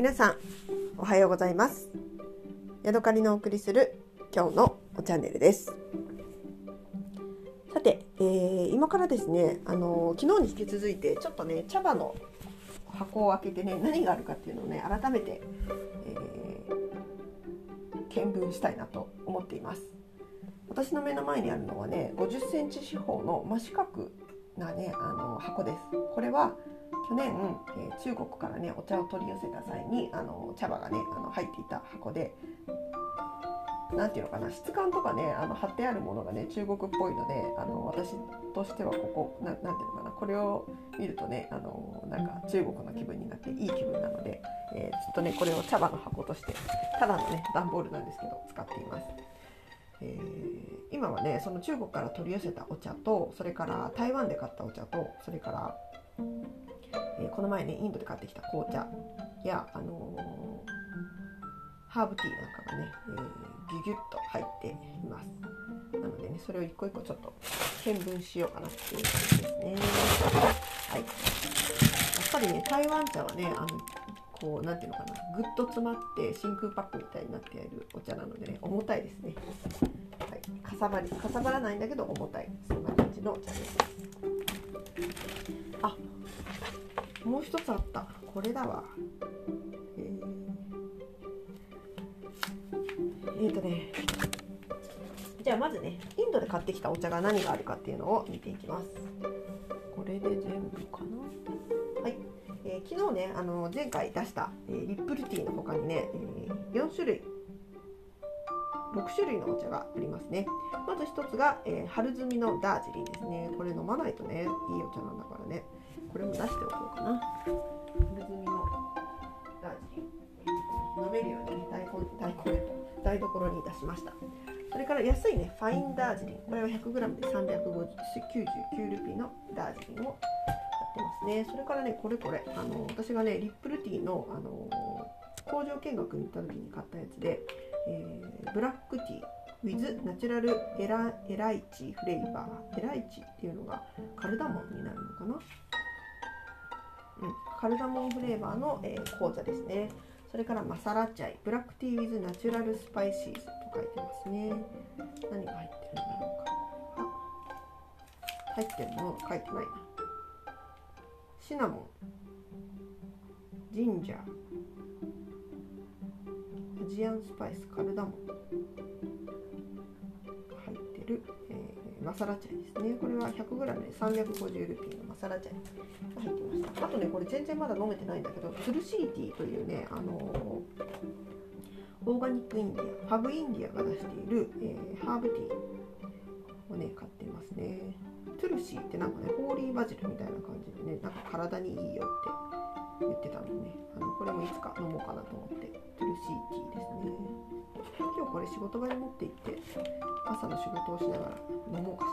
皆さんおはようございます。ヤドカリのお送りする今日のチャンネルです。さて、えー、今からですねあの昨日に引き続いてちょっとね茶葉の箱を開けてね何があるかっていうのをね改めて、えー、見聞したいなと思っています。私の目の前にあるのはね50センチ四方の真四角なねあの箱です。これは去年、えー、中国からねお茶を取り寄せた際にあの茶葉がねあの入っていた箱で何ていうのかな質感とかねあの貼ってあるものがね中国っぽいのであの私としてはここ何ていうのかなこれを見るとねあのなんか中国の気分になっていい気分なので、えー、ずっとねこれを茶葉の箱としてただのね段ボールなんですけど使っています。えー、今はねその中国から取り寄せたお茶とそれから台湾で買ったお茶とそれからえー、この前ねインドで買ってきた紅茶や、あのー、ハーブティーなんかがね、えー、ギュギュッと入っています。なのでねそれを一個一個ちょっと見聞しようかなっていう感じですね。はい。やっぱりね台湾茶はねあのこう何ていうのかなぐっと詰まって真空パックみたいになっているお茶なのでね重たいですね。はい。かさばりかさばらないんだけど重たい。そんな感じのお茶です。あもう一つあった。これだわ。えー、え、とね。じゃあまずねインドで買ってきたお茶が何があるかっていうのを見ていきます。これで全部かな。はい、えー、昨日ねあの前回出した、えー、リップルティーの他にね、えー、4種類。6種類のお茶がありますね。まず1つが、えー、春摘みのダージリンですね。これ飲まないとねいいお茶なんだからね。これも出しておこうかな。春摘みのダージリン飲めるように、ね、大根大根。台所に出しました。それから安いね。ファインダージリン。これは 100g で399ルピーのダージリンを買ってますね。それからねこれこれ。あの私がねリップルティーのあの工場見学に行った時に買ったやつでえー、ブラックティー。with ナチュラルエラエライチフレーバーエライチっていうのがカルダモンになるのかな、カルダモンフレーバーの、えー、紅茶ですね。それからマサラチャイブラックティー with ナチュラルスパイシーズと書いてますね。何が入ってるんだろうか。あ入ってるもの書いてないな。シナモンジンジャーアジアンスパイスカルダモン入ってる、マサラチャイですね。これは 100g で350ルピーのマサラチャイが入ってました。あとねこれ全然まだ飲めてないんだけどトゥルシーティーというねあのー、オーガニックインディアハブインディアが出している、えー、ハーブティーをね買ってますね。トゥルシーってなんかねホーリーバジルみたいな感じでねなんか体にいいよって言ってたんでね。あのこれもいつか飲もうかなと思って。トゥルシーティーですね。今日これ仕事場に持って行って朝の仕事をしながら飲もうかし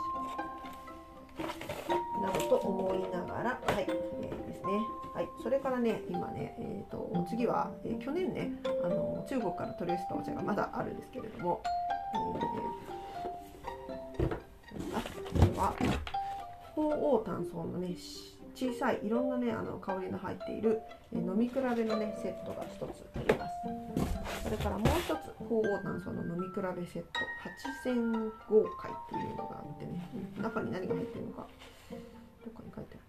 ら。などと思いながらはい、えー、ですね。はいそれからね今ねえっ、ー、と次は、えー、去年ねあの中国から取り寄せたお茶がまだあるんですけれども、えー、あこれは鳳凰炭素のね小さいいろんなねあの香りの入っている、え飲み比べのねセットが1つあります。それからもう1つ鳳凰炭素の飲み比べセット。8000豪快っていうのがあってね。中に何が入ってるのかどっかに書いてある。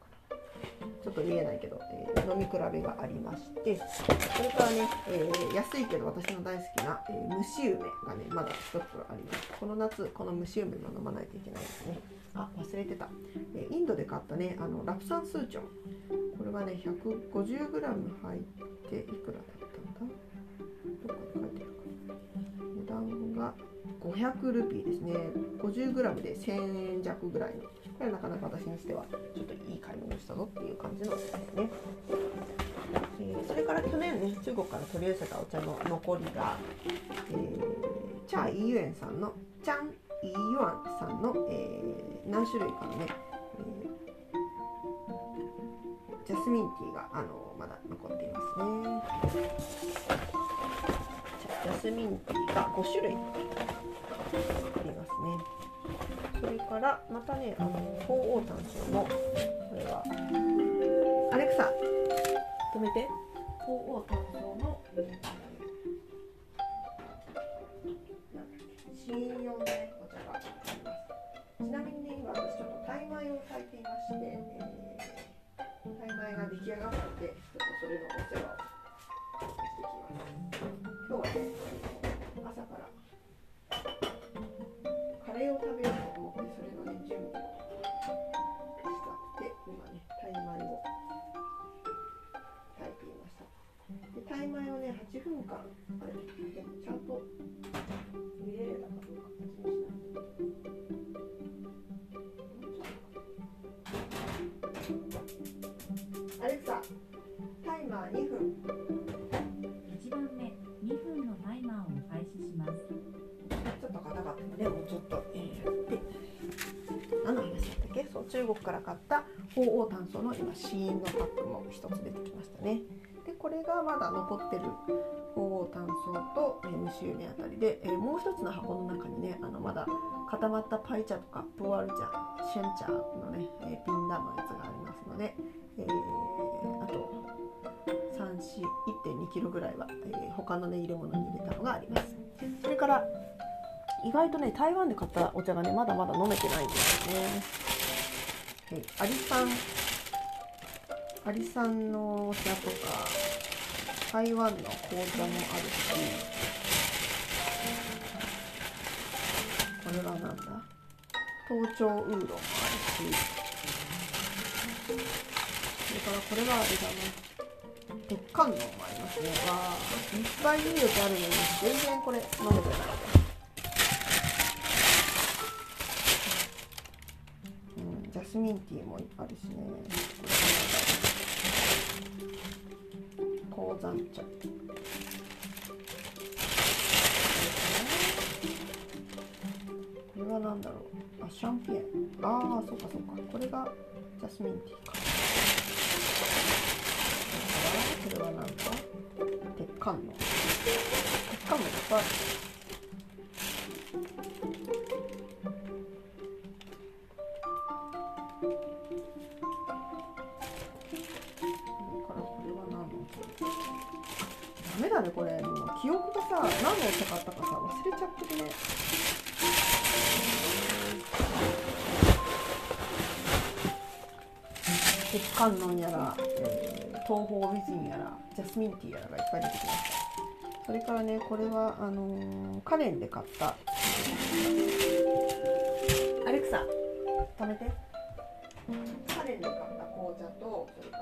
ちょっと見えないけど、えー、飲み比べがありましてそれからね、えー、安いけど私の大好きな、えー、蒸し梅がねまだ1袋あります。この夏この蒸し梅も飲まないといけないですね。あ忘れてた、えインドで買ったねあのラプサンスーチョン。これがね 150g 入っていくらだったんだ？どこに書いてるか値段が500ルピーですね。50g で1000円弱ぐらい。のこれはなかなか私にしてはちょっといい買い物したぞっていう感じのですね、えー、それから去年ね中国から取り寄せたお茶の残りが、えー、チャー・イーユエンさんのチャン・イーユアンさんの、えー、何種類かのね、えー、ジャスミンティーがあのまだ残っていますね。スミンティーが5種類ありますね。それからまたねあの鳳凰炭素のこれはアレクサ止めて鳳凰炭素の試飲用の、ね、お茶があります。ちなみにね今私ちょっとタイ米を炊いていまして、えー、タイ米が出来上がったのでちょっとそれのお世話をしてきます。今日はね中国から買った鳳凰炭素の今試飲のパックも一つ出てきましたね。でこれがまだ残ってる鳳凰炭素と、えー、蒸し湯あたりで、えー、もう一つの箱の中にねあのまだ固まったパイ茶とかプワル茶シェン茶のね、えー、ピンダのやつがありますので、えー、あと1.2キロぐらいは、えー、他のね入れ物に入れたのがあります。それから意外とね台湾で買ったお茶がねまだまだ飲めてないんですよね、はい、アリさん。アリさんのお茶とか台湾の紅茶もあるしこれはなんだ？東京ウーロンもあるし。それからこれはあれだね。鉄観音もありますね。わあいっぱいいいやつあるのに全然これ飲めてないうんスミンティーもあるしね。鉱山茶。これは何だろう。あシャンピエン。ああそうかそうか。これがジャスミンティーか。これはなんか鉄管の。鉄管のいっぱいある。ダメだねこれ。もう記憶がさ何のお茶買ったかさ忘れちゃってるね。鉄観音やら、えー東方美人やらジャスミンティーやらがいっぱい出てきました。それからねこれはあのー、カレンで買った。アレクサ止めて。カレンで買った紅茶とそれから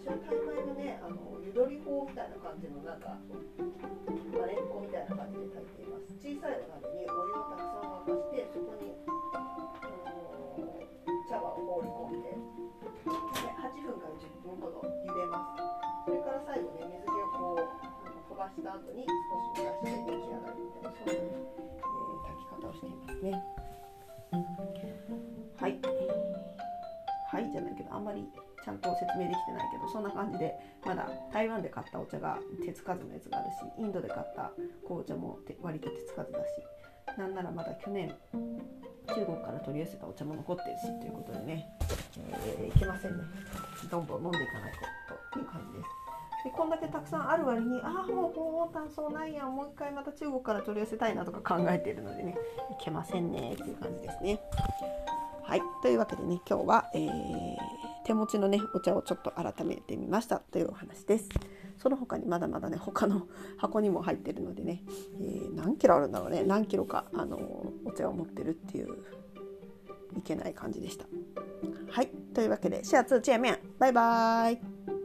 私はタイ米のねあのゆどり法みたいな感じのなん。かまれんこみたいな感じで炊いています小さいお鍋にお湯をたくさん沸かしてそこに、茶葉を放り込んでで8分から10分ほど茹でますそれから最後ね水気をこう飛ばした後に少し蒸らして出来上がるみたいなそういう、えー、炊き方をしていますねはい。はいじゃないけどあんまり。ちゃんと説明できてないけどそんな感じでまだ台湾で買ったお茶が手つかずのやつがあるしインドで買った紅茶も割と手つかずだしなんならまだ去年中国から取り寄せたお茶も残ってるしということでね、えー、いけませんね。どんどん飲んでいかないとという感じです。でこんだけたくさんある割にああもう高温炭素ないやん。もう一回また中国から取り寄せたいなとか考えているのでねいけませんねっていう感じですね。はい。というわけでね今日は、えー手持ちのねお茶をちょっと改めてみました。というお話です。その他にまだまだね他の 箱にも入ってるのでね、えー、何キロあるんだろうね。何キロかあのお茶を持ってるっていういけない感じでした。はい。というわけでシェア2チェアメン。バイバーイ。